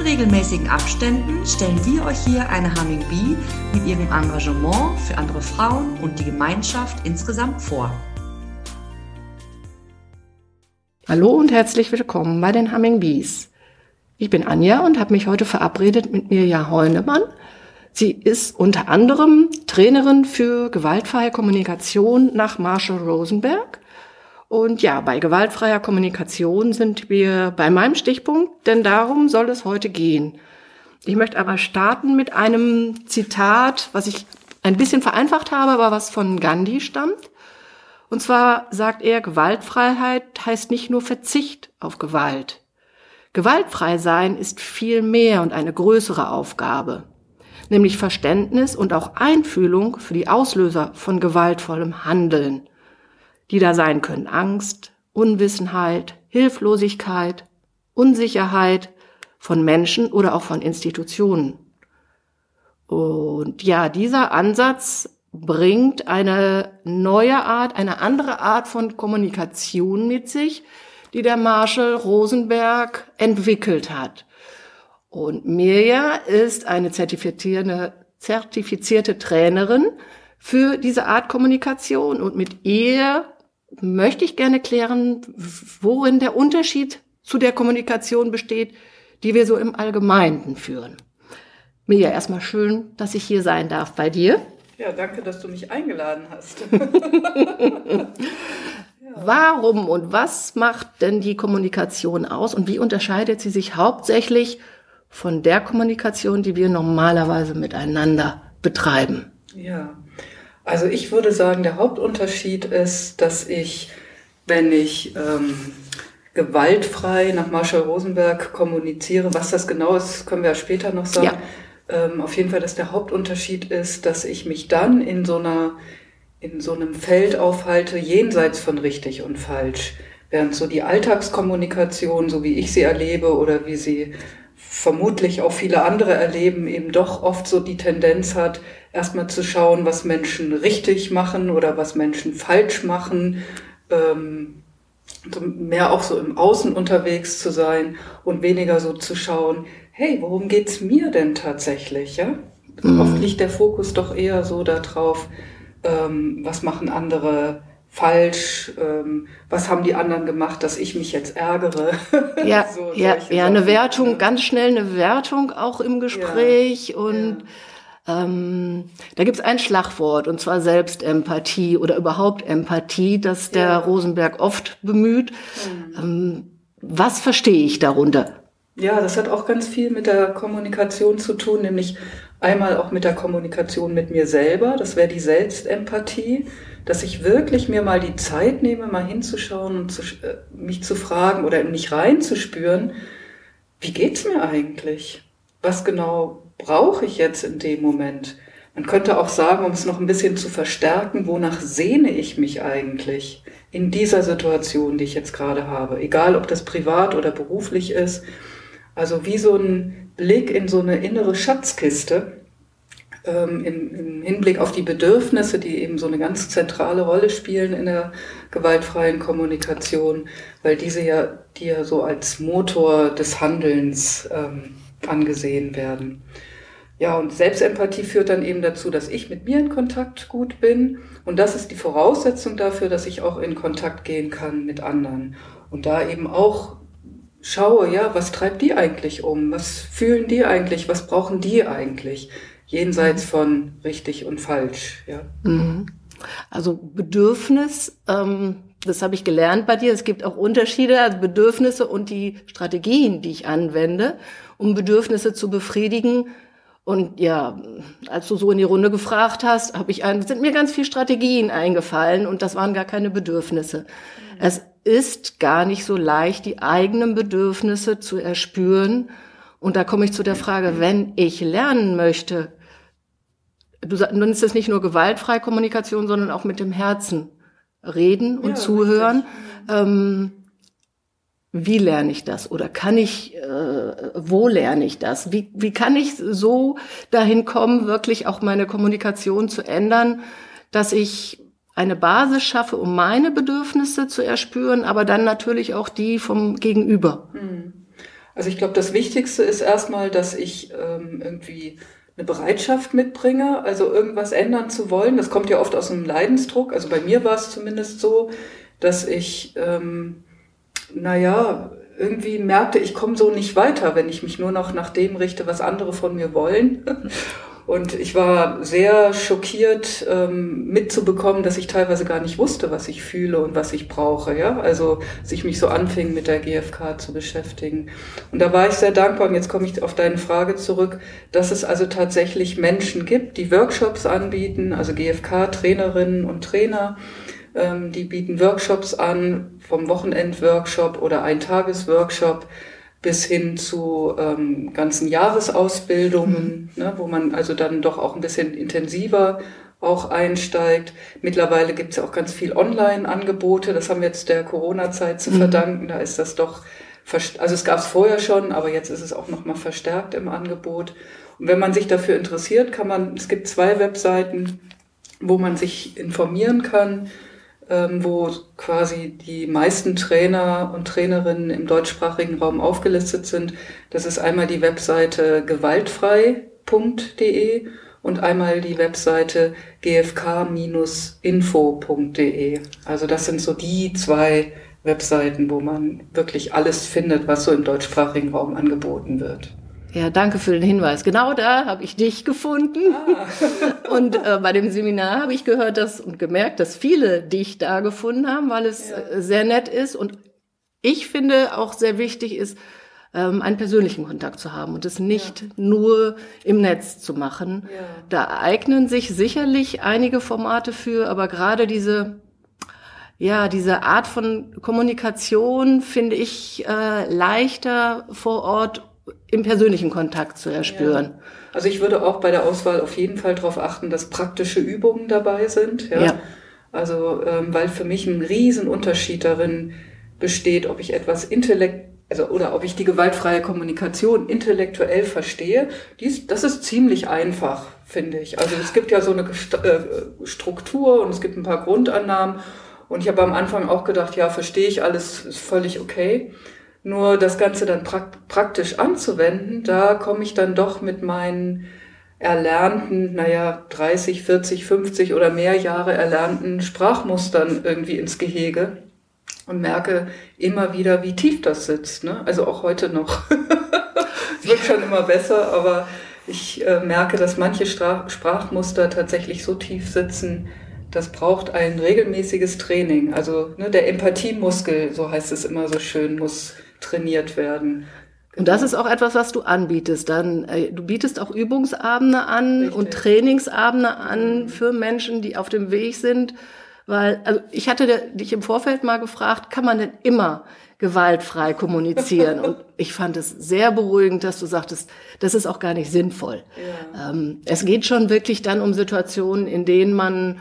In regelmäßigen Abständen stellen wir euch hier eine Humming Bee mit ihrem Engagement für andere Frauen und die Gemeinschaft insgesamt vor. Hallo und herzlich willkommen bei den Humming Bees. Ich bin Anja und habe mich heute verabredet mit Mirja Heunemann. Sie ist unter anderem Trainerin für gewaltfreie Kommunikation nach Marshall Rosenberg und ja, bei gewaltfreier Kommunikation sind wir bei meinem Stichpunkt, denn darum soll es heute gehen. Ich möchte aber starten mit einem Zitat, was ich ein bisschen vereinfacht habe, aber was von Gandhi stammt. Und zwar sagt er, Gewaltfreiheit heißt nicht nur Verzicht auf Gewalt. Gewaltfrei sein ist viel mehr und eine größere Aufgabe, nämlich Verständnis und auch Einfühlung für die Auslöser von gewaltvollem Handeln die da sein können. Angst, Unwissenheit, Hilflosigkeit, Unsicherheit von Menschen oder auch von Institutionen. Und ja, dieser Ansatz bringt eine neue Art, eine andere Art von Kommunikation mit sich, die der Marshall Rosenberg entwickelt hat. Und Mirja ist eine zertifizierte, zertifizierte Trainerin für diese Art Kommunikation und mit ihr möchte ich gerne klären, worin der Unterschied zu der Kommunikation besteht, die wir so im Allgemeinen führen. Mirja, erstmal schön, dass ich hier sein darf bei dir. Ja, danke, dass du mich eingeladen hast. Warum und was macht denn die Kommunikation aus und wie unterscheidet sie sich hauptsächlich von der Kommunikation, die wir normalerweise miteinander betreiben? Ja, also ich würde sagen, der Hauptunterschied ist, dass ich, wenn ich ähm, gewaltfrei nach Marshall Rosenberg kommuniziere, was das genau ist, können wir ja später noch sagen. Ja. Ähm, auf jeden Fall, dass der Hauptunterschied ist, dass ich mich dann in so einer in so einem Feld aufhalte, jenseits von richtig und falsch. Während so die Alltagskommunikation, so wie ich sie erlebe oder wie sie vermutlich auch viele andere erleben, eben doch oft so die Tendenz hat, erstmal zu schauen, was Menschen richtig machen oder was Menschen falsch machen, ähm, mehr auch so im Außen unterwegs zu sein und weniger so zu schauen, hey, worum geht's mir denn tatsächlich, ja? Mhm. Oft liegt der Fokus doch eher so darauf, ähm, was machen andere falsch, ähm, was haben die anderen gemacht, dass ich mich jetzt ärgere. Ja, so, ja, ja, eine Wertung, ganz schnell eine Wertung auch im Gespräch ja, und ja. Ähm, da gibt's ein Schlagwort und zwar Selbstempathie oder überhaupt Empathie, das der ja. Rosenberg oft bemüht. Mhm. Ähm, was verstehe ich darunter? Ja, das hat auch ganz viel mit der Kommunikation zu tun, nämlich einmal auch mit der Kommunikation mit mir selber, das wäre die Selbstempathie dass ich wirklich mir mal die Zeit nehme, mal hinzuschauen und zu, äh, mich zu fragen oder mich reinzuspüren, wie geht's mir eigentlich? Was genau brauche ich jetzt in dem Moment? Man könnte auch sagen, um es noch ein bisschen zu verstärken, wonach sehne ich mich eigentlich in dieser Situation, die ich jetzt gerade habe? Egal, ob das privat oder beruflich ist. Also wie so ein Blick in so eine innere Schatzkiste, ähm, im, im, Hinblick auf die Bedürfnisse, die eben so eine ganz zentrale Rolle spielen in der gewaltfreien Kommunikation, weil diese ja, die ja so als Motor des Handelns ähm, angesehen werden. Ja, und Selbstempathie führt dann eben dazu, dass ich mit mir in Kontakt gut bin. Und das ist die Voraussetzung dafür, dass ich auch in Kontakt gehen kann mit anderen. Und da eben auch schaue, ja, was treibt die eigentlich um? Was fühlen die eigentlich? Was brauchen die eigentlich? Jenseits von richtig und falsch. Ja. Mhm. Also Bedürfnis, ähm, das habe ich gelernt bei dir. Es gibt auch Unterschiede, also Bedürfnisse und die Strategien, die ich anwende, um Bedürfnisse zu befriedigen. Und ja, als du so in die Runde gefragt hast, habe ich ein, sind mir ganz viele Strategien eingefallen und das waren gar keine Bedürfnisse. Mhm. Es ist gar nicht so leicht, die eigenen Bedürfnisse zu erspüren. Und da komme ich zu der Frage, wenn ich lernen möchte, du nennst es nicht nur gewaltfreie Kommunikation, sondern auch mit dem Herzen reden und ja, zuhören. Ähm, wie lerne ich das oder kann ich, äh, wo lerne ich das? Wie, wie kann ich so dahin kommen, wirklich auch meine Kommunikation zu ändern, dass ich eine Basis schaffe, um meine Bedürfnisse zu erspüren, aber dann natürlich auch die vom Gegenüber. Hm. Also ich glaube, das Wichtigste ist erstmal, dass ich ähm, irgendwie eine Bereitschaft mitbringe, also irgendwas ändern zu wollen. Das kommt ja oft aus einem Leidensdruck. Also bei mir war es zumindest so, dass ich, ähm, naja, irgendwie merkte, ich komme so nicht weiter, wenn ich mich nur noch nach dem richte, was andere von mir wollen. Und ich war sehr schockiert ähm, mitzubekommen, dass ich teilweise gar nicht wusste, was ich fühle und was ich brauche. Ja, also sich mich so anfing mit der GfK zu beschäftigen. Und da war ich sehr dankbar. Und jetzt komme ich auf deine Frage zurück, dass es also tatsächlich Menschen gibt, die Workshops anbieten, also GfK-Trainerinnen und Trainer. Ähm, die bieten Workshops an, vom Wochenend-Workshop oder ein Tages-Workshop bis hin zu ähm, ganzen Jahresausbildungen, mhm. ne, wo man also dann doch auch ein bisschen intensiver auch einsteigt. Mittlerweile gibt es ja auch ganz viel Online-Angebote. Das haben wir jetzt der Corona-Zeit zu mhm. verdanken. Da ist das doch, also es gab es vorher schon, aber jetzt ist es auch nochmal verstärkt im Angebot. Und wenn man sich dafür interessiert, kann man, es gibt zwei Webseiten, wo man sich informieren kann ähm, wo quasi die meisten Trainer und Trainerinnen im deutschsprachigen Raum aufgelistet sind. Das ist einmal die Webseite gewaltfrei.de und einmal die Webseite gfk-info.de. Also das sind so die zwei Webseiten, wo man wirklich alles findet, was so im deutschsprachigen Raum angeboten wird. Ja, danke für den Hinweis. Genau da habe ich dich gefunden. Ah. und äh, bei dem Seminar habe ich gehört dass, und gemerkt, dass viele dich da gefunden haben, weil es ja. Äh, sehr nett ist. Und ich finde auch sehr wichtig ist, ähm, einen persönlichen Kontakt zu haben und es nicht ja. nur im Netz zu machen. Ja. Da eignen sich sicherlich einige Formate für, aber gerade diese ja, diese Art von Kommunikation finde ich äh, leichter vor Ort im persönlichen Kontakt zu erspüren. Ja. Also ich würde auch bei der Auswahl auf jeden Fall darauf achten, dass praktische Übungen dabei sind. Ja. ja. Also ähm, weil für mich ein Riesenunterschied darin besteht, ob ich etwas intellekt also oder ob ich die gewaltfreie Kommunikation intellektuell verstehe. Dies, das ist ziemlich einfach, finde ich. Also es gibt ja so eine äh, Struktur und es gibt ein paar Grundannahmen. Und ich habe am Anfang auch gedacht, ja, verstehe ich alles, ist völlig okay. Nur das Ganze dann praktisch anzuwenden, da komme ich dann doch mit meinen erlernten, naja, 30, 40, 50 oder mehr Jahre erlernten Sprachmustern irgendwie ins Gehege und merke immer wieder, wie tief das sitzt. Ne? Also auch heute noch. es wird schon immer besser, aber ich äh, merke, dass manche Stra Sprachmuster tatsächlich so tief sitzen, das braucht ein regelmäßiges Training. Also ne, der Empathiemuskel, so heißt es immer so schön, muss trainiert werden. Und das ist auch etwas, was du anbietest. Dann, äh, du bietest auch Übungsabende an Richtig. und Trainingsabende an für Menschen, die auf dem Weg sind. Weil, also ich hatte dich im Vorfeld mal gefragt, kann man denn immer gewaltfrei kommunizieren? und ich fand es sehr beruhigend, dass du sagtest, das ist auch gar nicht sinnvoll. Ja. Ähm, es geht schon wirklich dann um Situationen, in denen man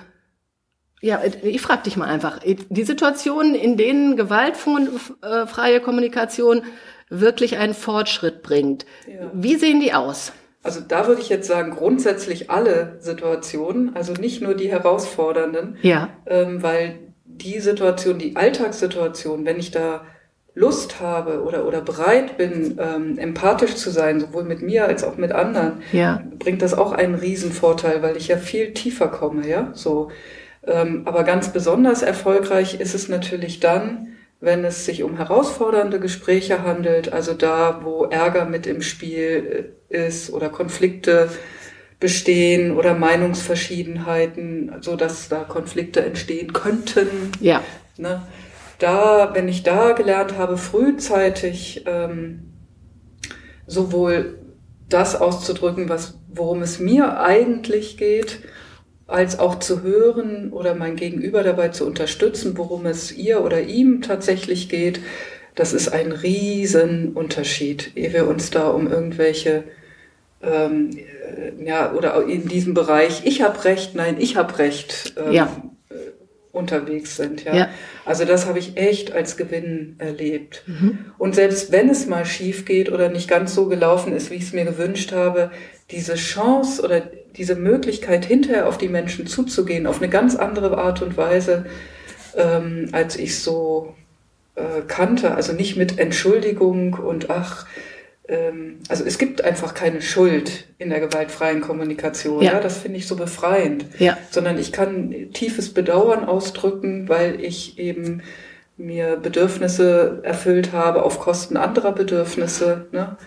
ja, ich frage dich mal einfach, die Situationen, in denen gewaltfreie Kommunikation wirklich einen Fortschritt bringt, ja. wie sehen die aus? Also da würde ich jetzt sagen, grundsätzlich alle Situationen, also nicht nur die herausfordernden, ja. ähm, weil die Situation, die Alltagssituation, wenn ich da Lust habe oder, oder bereit bin, ähm, empathisch zu sein, sowohl mit mir als auch mit anderen, ja. bringt das auch einen Riesenvorteil, weil ich ja viel tiefer komme, ja, so. Ähm, aber ganz besonders erfolgreich ist es natürlich dann, wenn es sich um herausfordernde Gespräche handelt, also da, wo Ärger mit im Spiel äh, ist oder Konflikte bestehen oder Meinungsverschiedenheiten, so dass da Konflikte entstehen könnten. Ja. Ne? Da, wenn ich da gelernt habe, frühzeitig ähm, sowohl das auszudrücken, was, worum es mir eigentlich geht, als auch zu hören oder mein Gegenüber dabei zu unterstützen, worum es ihr oder ihm tatsächlich geht, das ist ein Riesenunterschied, ehe wir uns da um irgendwelche ähm, äh, ja, oder in diesem Bereich, ich habe Recht, nein, ich habe Recht, ähm, Ja. äh, unterwegs sind. Ja. Ja. Also das habe ich echt als Gewinn erlebt. Und selbst wenn es mal schief geht oder nicht ganz so gelaufen ist, wie ich es mir gewünscht habe, diese Chance oder diese Möglichkeit, hinterher auf die Menschen zuzugehen, auf eine ganz andere Art und Weise, ähm, als ich so äh, kannte. Also nicht mit Entschuldigung und ach, ähm, also es gibt einfach keine Schuld in der gewaltfreien Kommunikation. Ja. Ja, das finde ich so befreiend. Ja. Sondern ich kann tiefes Bedauern ausdrücken, weil ich eben mir Bedürfnisse erfüllt habe auf Kosten anderer Bedürfnisse. Ne?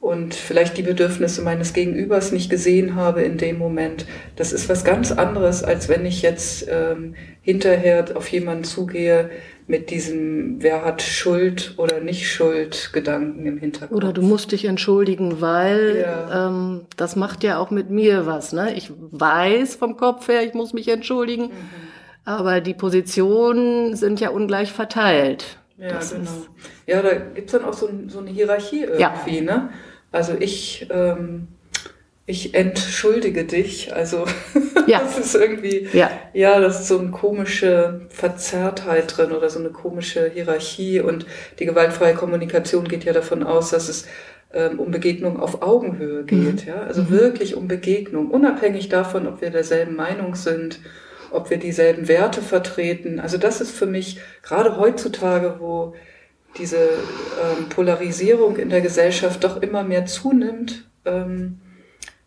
Und vielleicht die Bedürfnisse meines Gegenübers nicht gesehen habe in dem Moment. Das ist was ganz anderes, als wenn ich jetzt ähm, hinterher auf jemanden zugehe mit diesem, wer hat Schuld oder nicht Schuld Gedanken im Hintergrund. Oder du musst dich entschuldigen, weil Ja. ähm, das macht ja auch mit mir was. Ne? Ich weiß vom Kopf her, ich muss mich entschuldigen, Mhm. aber die Positionen sind ja ungleich verteilt. Ja, Das genau. ist- Ja, da gibt's dann auch so, so eine Hierarchie Ja. irgendwie, ne? Also ich, ähm, ich entschuldige dich. Also Ja. das ist irgendwie, Ja. ja, das ist so eine komische Verzerrtheit drin oder so eine komische Hierarchie. Und die gewaltfreie Kommunikation geht ja davon aus, dass es ähm, um Begegnung auf Augenhöhe geht. Ja? Also wirklich um Begegnung, unabhängig davon, ob wir derselben Meinung sind, ob wir dieselben Werte vertreten. Also das ist für mich gerade heutzutage, wo diese ähm, Polarisierung in der Gesellschaft doch immer mehr zunimmt, ähm,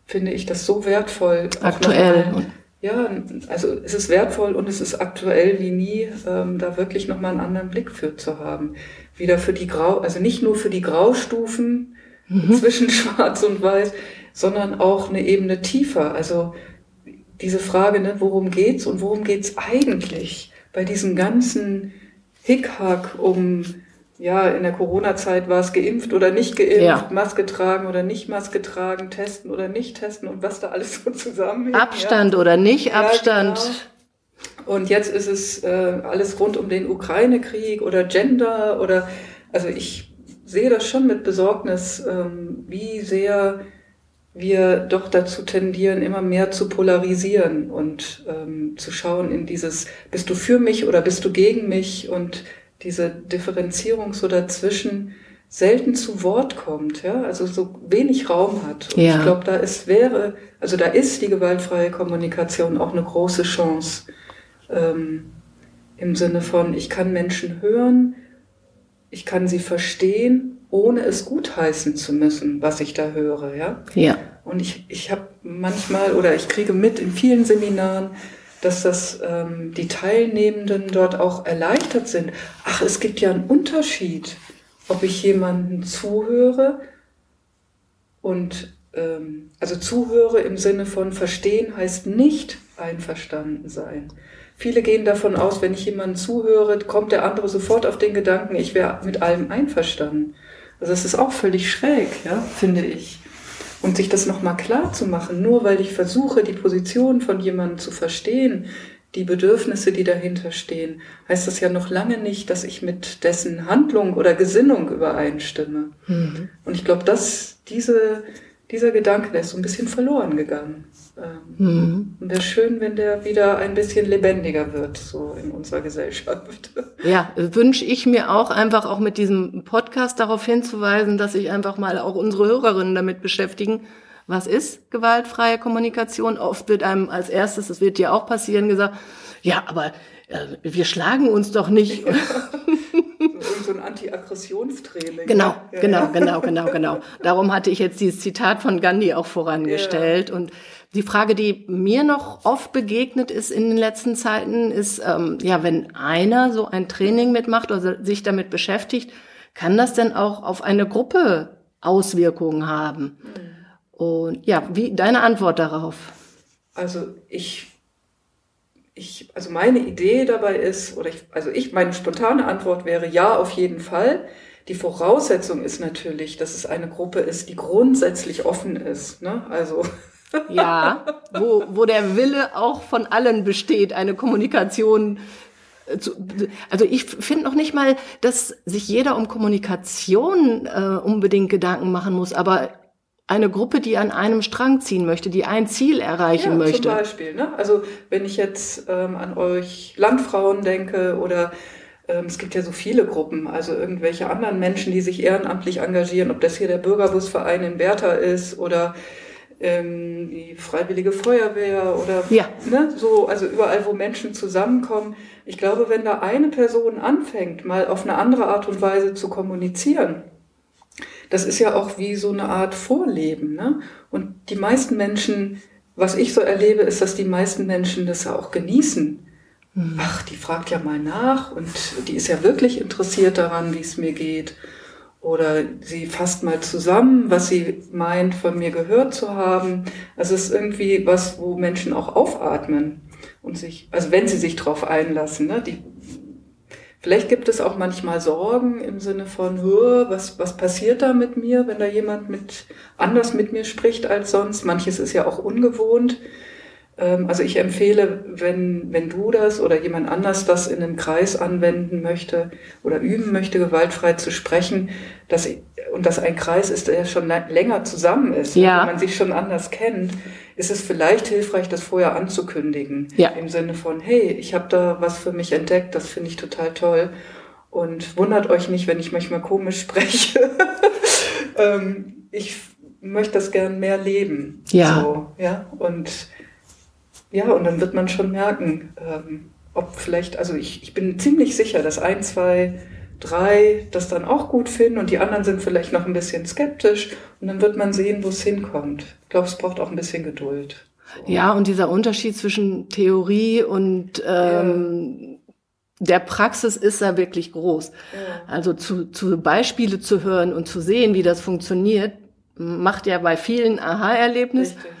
finde ich das so wertvoll. Aktuell. Ja, also es ist wertvoll und es ist aktuell wie nie, ähm, da wirklich nochmal einen anderen Blick für zu haben. Wieder für die Grau, also nicht nur für die Graustufen zwischen Schwarz und Weiß, sondern auch eine Ebene tiefer. Also diese Frage, ne, worum geht's und worum geht's eigentlich bei diesem ganzen Hickhack um, ja, in der Corona-Zeit war es geimpft oder nicht geimpft, Ja. Maske tragen oder nicht Maske tragen, testen oder nicht testen und was da alles so zusammenhängt. Abstand oder nicht Ja, Abstand. genau. Und jetzt ist es äh, alles rund um den Ukraine-Krieg oder Gender oder, also ich sehe das schon mit Besorgnis, ähm, wie sehr wir doch dazu tendieren, immer mehr zu polarisieren und ähm, zu schauen in dieses, bist du für mich oder bist du gegen mich und diese Differenzierung so dazwischen selten zu Wort kommt, ja, also so wenig Raum hat. Und Ja. ich glaube, da ist wäre, also da ist die gewaltfreie Kommunikation auch eine große Chance ähm, im Sinne von, ich kann Menschen hören, ich kann sie verstehen, ohne es gutheißen zu müssen, was ich da höre, ja. Ja. Und ich, ich habe manchmal oder ich kriege mit in vielen Seminaren, dass das ähm, die Teilnehmenden dort auch erleichtert sind. Ach, es gibt ja einen Unterschied, ob ich jemanden zuhöre und ähm, also zuhöre im Sinne von verstehen heißt nicht einverstanden sein. Viele gehen davon aus, wenn ich jemanden zuhöre, kommt der andere sofort auf den Gedanken, ich wäre mit allem einverstanden. Also das ist auch völlig schräg, ja, finde ich. Und sich das nochmal klar zu machen, nur weil ich versuche, die Position von jemandem zu verstehen, die Bedürfnisse, die dahinter stehen, heißt das ja noch lange nicht, dass ich mit dessen Handlung oder Gesinnung übereinstimme. Und ich glaube, dass diese, dieser Gedanke, der ist so ein bisschen verloren gegangen. Ähm, Und wäre schön, wenn der wieder ein bisschen lebendiger wird, so in unserer Gesellschaft. Ja, wünsche ich mir auch einfach auch mit diesem Podcast darauf hinzuweisen, dass sich einfach mal auch unsere Hörerinnen damit beschäftigen, was ist gewaltfreie Kommunikation? Oft wird einem als erstes, das wird dir auch passieren, gesagt, ja, aber äh, wir schlagen uns doch nicht. Irgend so ein Anti-Aggressionstraining. Genau, Ja, genau, ja. genau, genau, genau. Darum hatte ich jetzt dieses Zitat von Gandhi auch vorangestellt. Und die Frage, die mir noch oft begegnet ist in den letzten Zeiten, ist, ähm, ja, wenn einer so ein Training mitmacht oder sich damit beschäftigt, kann das denn auch auf eine Gruppe Auswirkungen haben? Und ja, wie deine Antwort darauf? Also ich, ich, also meine Idee dabei ist, oder ich, also ich, meine spontane Antwort wäre ja, auf jeden Fall. Die Voraussetzung ist natürlich, dass es eine Gruppe ist, die grundsätzlich offen ist. Ne? Also Ja, wo, wo der Wille auch von allen besteht, eine Kommunikation äh, zu, also ich finde noch nicht mal, dass sich jeder um Kommunikation äh, unbedingt Gedanken machen muss, aber eine Gruppe, die an einem Strang ziehen möchte, die ein Ziel erreichen ja, möchte. Zum Beispiel, ne? Also wenn ich jetzt ähm, an euch Landfrauen denke oder ähm, es gibt ja so viele Gruppen, also irgendwelche anderen Menschen, die sich ehrenamtlich engagieren, ob das hier der Bürgerbusverein in Bertha ist oder ähm, die Freiwillige Feuerwehr oder ja. ne, so, also überall, wo Menschen zusammenkommen. Ich glaube, wenn da eine Person anfängt, mal auf eine andere Art und Weise zu kommunizieren, das ist ja auch wie so eine Art Vorleben. Ne? Und die meisten Menschen, was ich so erlebe, ist, dass die meisten Menschen das auch genießen. Mhm. Ach, die fragt ja mal nach und die ist ja wirklich interessiert daran, wie es mir geht. Oder sie fasst mal zusammen, was sie meint, von mir gehört zu haben. Also es ist irgendwie was, wo Menschen auch aufatmen und sich, also wenn sie sich drauf einlassen, ne, die, vielleicht gibt es auch manchmal Sorgen im Sinne von, was, was passiert da mit mir, wenn da jemand mit, anders mit mir spricht als sonst. Manches ist ja auch ungewohnt. Ähm, also ich empfehle, wenn, wenn du das oder jemand anders das in einem Kreis anwenden möchte oder üben möchte, gewaltfrei zu sprechen, dass, und dass ein Kreis ist, der schon länger zusammen ist, ja. wenn man sich schon anders kennt, ist es vielleicht hilfreich, das vorher anzukündigen. Ja. Im Sinne von, hey, ich habe da was für mich entdeckt, das finde ich total toll. Und wundert euch nicht, wenn ich manchmal komisch spreche. ähm, ich möchte das gern mehr leben. Ja. So, ja. Und ja, und dann wird man schon merken, ähm, ob vielleicht, also ich, ich bin ziemlich sicher, dass ein, zwei, drei das dann auch gut finden und die anderen sind vielleicht noch ein bisschen skeptisch und dann wird man sehen, wo es hinkommt. Ich glaube, es braucht auch ein bisschen Geduld. Ja, und dieser Unterschied zwischen Theorie und ähm, ja. der Praxis ist da wirklich groß. Ja. Also zu, zu Beispiele zu hören und zu sehen, wie das funktioniert, macht ja bei vielen Aha-Erlebnis. Richtig.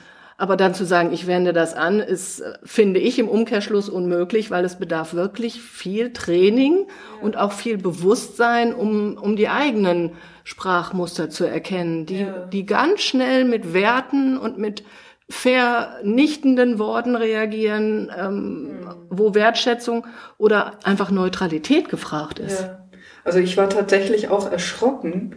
Aber dann zu sagen, ich wende das an, ist, finde ich, im Umkehrschluss unmöglich, weil es bedarf wirklich viel Training ja. und auch viel Bewusstsein, um, um die eigenen Sprachmuster zu erkennen, die, ja. die ganz schnell mit Werten und mit vernichtenden Worten reagieren, ähm, mhm. wo Wertschätzung oder einfach Neutralität gefragt ist. Ja. Also ich war tatsächlich auch erschrocken,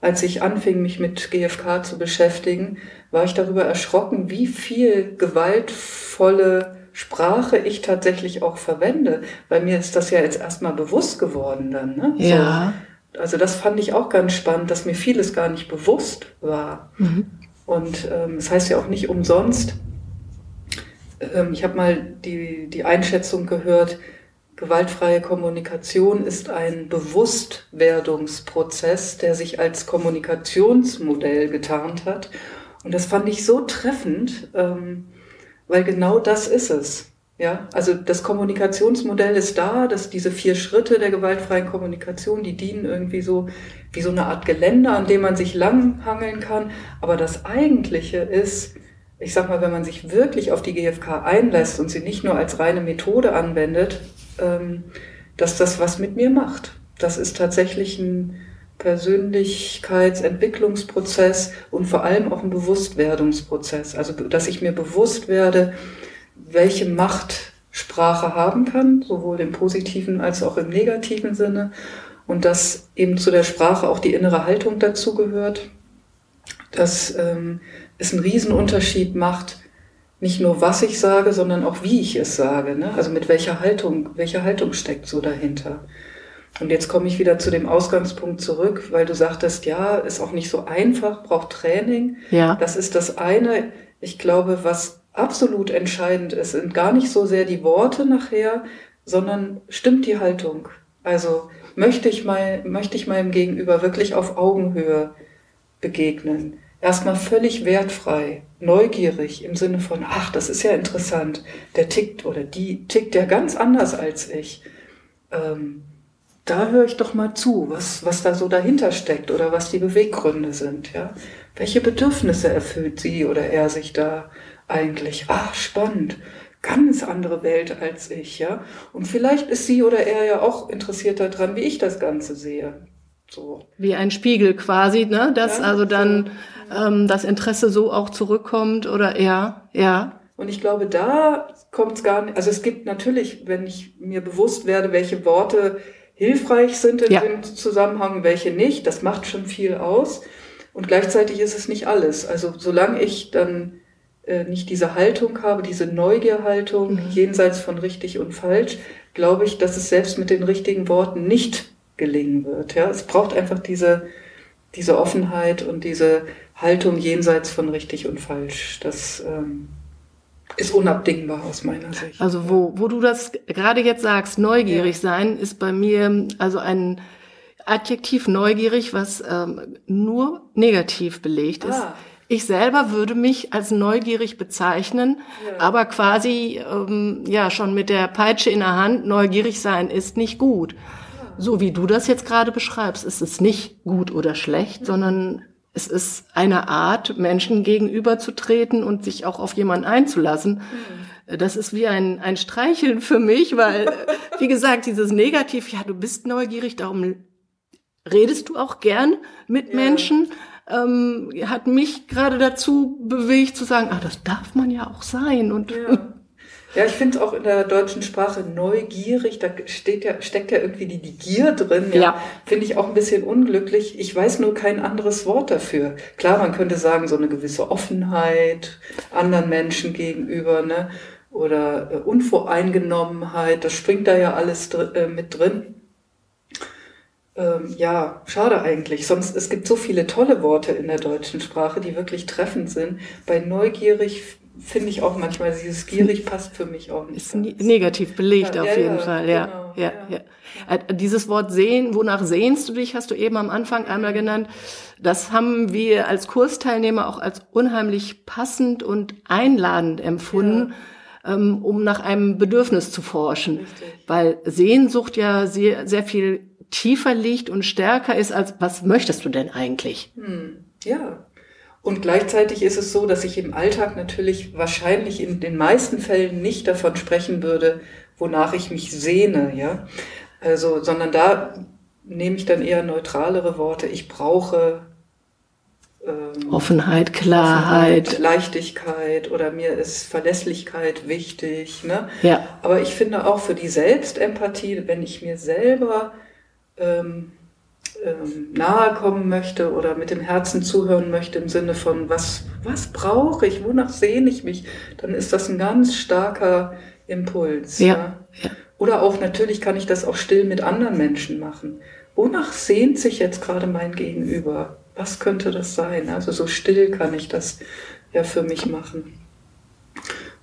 als ich anfing, mich mit GFK zu beschäftigen, war ich darüber erschrocken, wie viel gewaltvolle Sprache ich tatsächlich auch verwende. Bei mir ist das ja jetzt erstmal bewusst geworden dann. Ne? Ja. So, also das fand ich auch ganz spannend, dass mir vieles gar nicht bewusst war. Mhm. Und ähm, das heißt ja auch nicht umsonst. Ähm, ich habe mal die, die Einschätzung gehört, Gewaltfreie Kommunikation ist ein Bewusstwerdungsprozess, der sich als Kommunikationsmodell getarnt hat. Und das fand ich so treffend, ähm, weil genau das ist es. Ja, also das Kommunikationsmodell ist da, dass diese vier Schritte der gewaltfreien Kommunikation, die dienen irgendwie so wie so eine Art Geländer, an dem man sich langhangeln kann. Aber das Eigentliche ist, ich sag mal, wenn man sich wirklich auf die GfK einlässt und sie nicht nur als reine Methode anwendet, ähm, dass das was mit mir macht. Das ist tatsächlich ein Persönlichkeitsentwicklungsprozess und vor allem auch ein Bewusstwerdungsprozess. Also, dass ich mir bewusst werde, welche Macht Sprache haben kann, sowohl im positiven als auch im negativen Sinne. Und dass eben zu der Sprache auch die innere Haltung dazugehört. Dass ähm, es einen Riesenunterschied macht, nicht nur was ich sage, sondern auch wie ich es sage. Ne? Also mit welcher Haltung, welche Haltung steckt so dahinter. Und jetzt komme ich wieder zu dem Ausgangspunkt zurück, weil du sagtest, ja, ist auch nicht so einfach, braucht Training. Ja. Das ist das eine. Ich glaube, was absolut entscheidend ist, sind gar nicht so sehr die Worte nachher, sondern stimmt die Haltung. Also möchte ich mal, möchte ich meinem Gegenüber wirklich auf Augenhöhe begegnen erstmal völlig wertfrei, neugierig im Sinne von, ach, das ist ja interessant, der tickt oder die tickt ja ganz anders als ich. Ähm, da höre ich doch mal zu, was, was da so dahinter steckt oder was die Beweggründe sind, ja. Welche Bedürfnisse erfüllt sie oder er sich da eigentlich? Ach, spannend. Ganz andere Welt als ich, ja. Und vielleicht ist sie oder er ja auch interessiert daran, wie ich das Ganze sehe. So. Wie ein Spiegel quasi, ne? Dass ja, also dann so. ähm, das Interesse so auch zurückkommt oder ja, ja. Und ich glaube, da kommt es gar nicht. Also es gibt natürlich, wenn ich mir bewusst werde, welche Worte hilfreich sind in ja. dem Zusammenhang, welche nicht, das macht schon viel aus. Und gleichzeitig ist es nicht alles. Also solange ich dann äh, nicht diese Haltung habe, diese Neugierhaltung mhm. jenseits von richtig und falsch, glaube ich, dass es selbst mit den richtigen Worten nicht gelingen wird. Ja, es braucht einfach diese, diese Offenheit und diese Haltung jenseits von richtig und falsch. Das ähm, ist unabdingbar aus meiner Sicht. Also wo, wo du das gerade jetzt sagst, neugierig ja. sein, ist bei mir also ein Adjektiv neugierig, was ähm, nur negativ belegt ist. Ah. Ich selber würde mich als neugierig bezeichnen, ja. aber quasi ähm, ja schon mit der Peitsche in der Hand, neugierig sein ist nicht gut. So wie du das jetzt gerade beschreibst, ist es nicht gut oder schlecht, mhm. sondern es ist eine Art, Menschen gegenüberzutreten und sich auch auf jemanden einzulassen. Mhm. Das ist wie ein, ein Streicheln für mich, weil, wie gesagt, dieses Negativ, ja, du bist neugierig, darum redest du auch gern mit ja. Menschen ähm, hat mich gerade dazu bewegt zu sagen, ah, das darf man ja auch sein. Und ja. Ja, ich finde es auch in der deutschen Sprache neugierig, da steht ja, steckt ja irgendwie die, die Gier drin. Ja. ja. Finde ich auch ein bisschen unglücklich. Ich weiß nur kein anderes Wort dafür. Klar, man könnte sagen, so eine gewisse Offenheit anderen Menschen gegenüber, ne? Oder äh, Unvoreingenommenheit, das springt da ja alles dr äh, mit drin. Ähm, ja, schade eigentlich. Sonst, es gibt so viele tolle Worte in der deutschen Sprache, die wirklich treffend sind. Bei neugierig finde ich auch manchmal, dieses gierig passt für mich auch nicht. Ist negativ belegt ja, auf ja, jeden ja, Fall, ja, genau, ja, ja. Äh, dieses Wort sehen, wonach sehnst du dich, hast du eben am Anfang einmal genannt. Das haben wir als Kursteilnehmer auch als unheimlich passend und einladend empfunden. Ähm, um nach einem Bedürfnis zu forschen, Richtig. weil Sehnsucht ja sehr, sehr viel tiefer liegt und stärker ist als, was möchtest du denn eigentlich? Hm, ja. Und gleichzeitig ist es so, dass ich im Alltag natürlich wahrscheinlich in den meisten Fällen nicht davon sprechen würde, wonach ich mich sehne, ja. Also, sondern da nehme ich dann eher neutralere Worte. Ich brauche ähm, Offenheit, Klarheit, Offenheit, Leichtigkeit oder mir ist Verlässlichkeit wichtig. Ne? Ja. Aber ich finde auch für die Selbstempathie, wenn ich mir selber ähm, ähm, nahe kommen möchte oder mit dem Herzen zuhören möchte im Sinne von, was, was brauche ich, wonach sehne ich mich, dann ist das ein ganz starker Impuls. Ja. ja. ja. Oder auch natürlich kann ich das auch still mit anderen Menschen machen. Wonach sehnt sich jetzt gerade mein Gegenüber? Was könnte das sein? Also so still kann ich das ja für mich machen.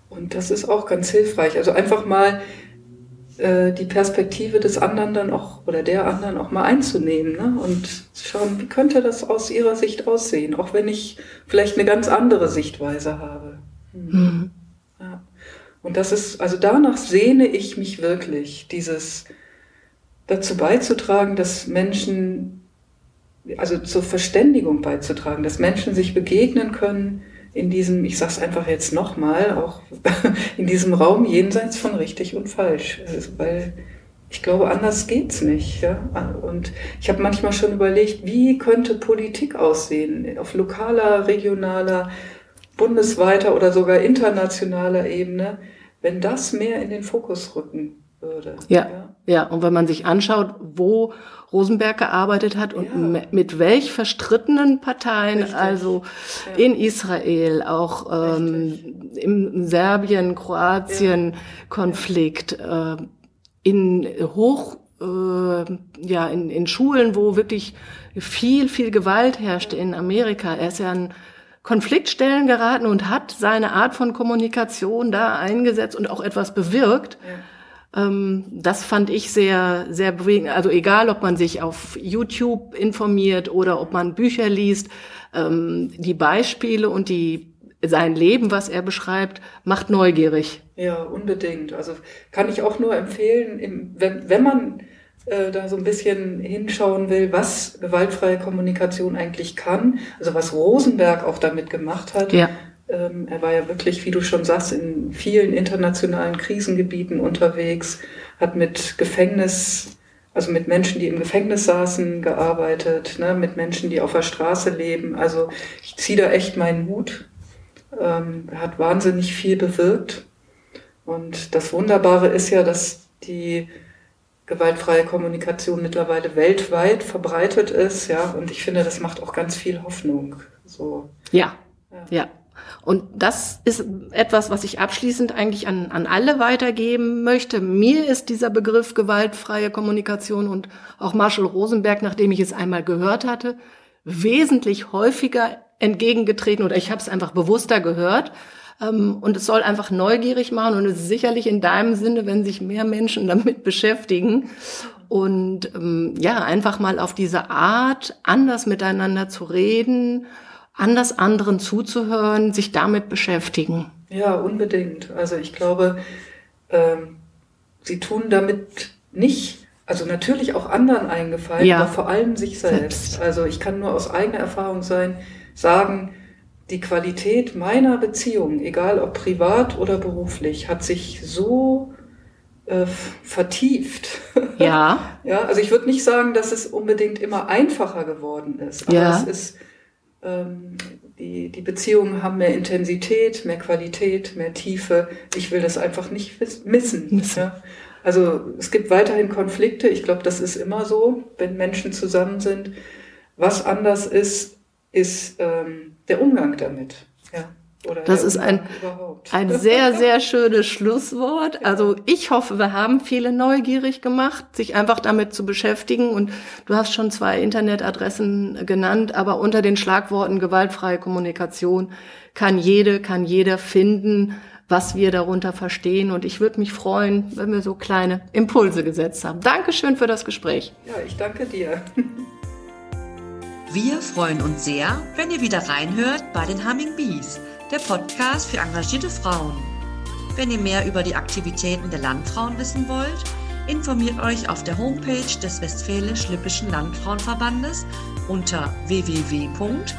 Und das ist auch ganz hilfreich. Also einfach mal äh, die Perspektive des anderen dann auch oder der anderen auch mal einzunehmen ne? und zu schauen, wie könnte das aus ihrer Sicht aussehen, auch wenn ich vielleicht eine ganz andere Sichtweise habe. Hm. Mhm. Ja. Und das ist, also danach sehne ich mich wirklich, dieses dazu beizutragen, dass Menschen, also zur Verständigung beizutragen, dass Menschen sich begegnen können, in diesem, ich sag's einfach jetzt nochmal, auch in diesem Raum jenseits von richtig und falsch. Also, weil ich glaube, anders geht's nicht. Ja? Und ich habe manchmal schon überlegt, wie könnte Politik aussehen auf lokaler, regionaler, bundesweiter oder sogar internationaler Ebene, wenn das mehr in den Fokus rücken würde. Ja, ja, ja. Und wenn man sich anschaut, wo Rosenberg gearbeitet hat und ja. mit welch verstrittenen Parteien, Richtig. also ja. in Israel, auch ähm, im Serbien-Kroatien-Konflikt, äh, in Hoch äh, ja, in, in Schulen, wo wirklich viel, viel Gewalt herrschte in Amerika. Er ist ja an Konfliktstellen geraten und hat seine Art von Kommunikation da eingesetzt und auch etwas bewirkt. Ja das fand ich sehr, sehr bewegend. Also egal, ob man sich auf YouTube informiert oder ob man Bücher liest, ähm, die Beispiele und die sein Leben, was er beschreibt, macht neugierig. Ja, unbedingt. Also kann ich auch nur empfehlen, wenn, wenn man äh, da so ein bisschen hinschauen will, was gewaltfreie Kommunikation eigentlich kann, also was Rosenberg auch damit gemacht hat, ja. Ähm, er war ja wirklich, wie du schon sagst, in vielen internationalen Krisengebieten unterwegs, hat mit Gefängnis, also mit Menschen, die im Gefängnis saßen, gearbeitet, ne, mit Menschen, die auf der Straße leben. Also ich ziehe da echt meinen Hut. Ähm, er hat wahnsinnig viel bewirkt. Und das Wunderbare ist ja, dass die gewaltfreie Kommunikation mittlerweile weltweit verbreitet ist, ja, und ich finde, das macht auch ganz viel Hoffnung. So. Ja, ja. ja. Und das ist etwas, was ich abschließend eigentlich an, an alle weitergeben möchte. Mir ist dieser Begriff gewaltfreie Kommunikation und auch Marshall Rosenberg, nachdem ich es einmal gehört hatte, wesentlich häufiger entgegengetreten oder ich habe es einfach bewusster gehört. Ähm, und es soll einfach neugierig machen und es ist sicherlich in deinem Sinne, wenn sich mehr Menschen damit beschäftigen und ähm, ja, einfach mal auf diese Art, anders miteinander zu reden, anders anderen zuzuhören, sich damit beschäftigen. Ja, unbedingt. Also ich glaube, ähm, sie tun damit nicht, also natürlich auch anderen eingefallen, ja. aber vor allem sich selbst. selbst. Also ich kann nur aus eigener Erfahrung sein, sagen, die Qualität meiner Beziehung, egal ob privat oder beruflich, hat sich so äh, vertieft. Ja. ja, also ich würde nicht sagen, dass es unbedingt immer einfacher geworden ist, aber ja. es ist die, die Beziehungen haben mehr Intensität, mehr Qualität, mehr Tiefe. Ich will das einfach nicht missen. missen. Ja? Also es gibt weiterhin Konflikte. Ich glaube, das ist immer so, wenn Menschen zusammen sind. Was anders ist, ist ähm, der Umgang damit. Oder das ist ein, ein sehr, sehr schönes Schlusswort. Also ich hoffe, wir haben viele neugierig gemacht, sich einfach damit zu beschäftigen. Und du hast schon zwei Internetadressen genannt, aber unter den Schlagworten gewaltfreie Kommunikation kann jede, kann jeder finden, was wir darunter verstehen. Und ich würde mich freuen, wenn wir so kleine Impulse gesetzt haben. Dankeschön für das Gespräch. Ja, ich danke dir. Wir freuen uns sehr, wenn ihr wieder reinhört bei den Humming Bees der Podcast für engagierte Frauen. Wenn ihr mehr über die Aktivitäten der Landfrauen wissen wollt, informiert euch auf der Homepage des Westfälisch-Lippischen Landfrauenverbandes unter www.wllv.de.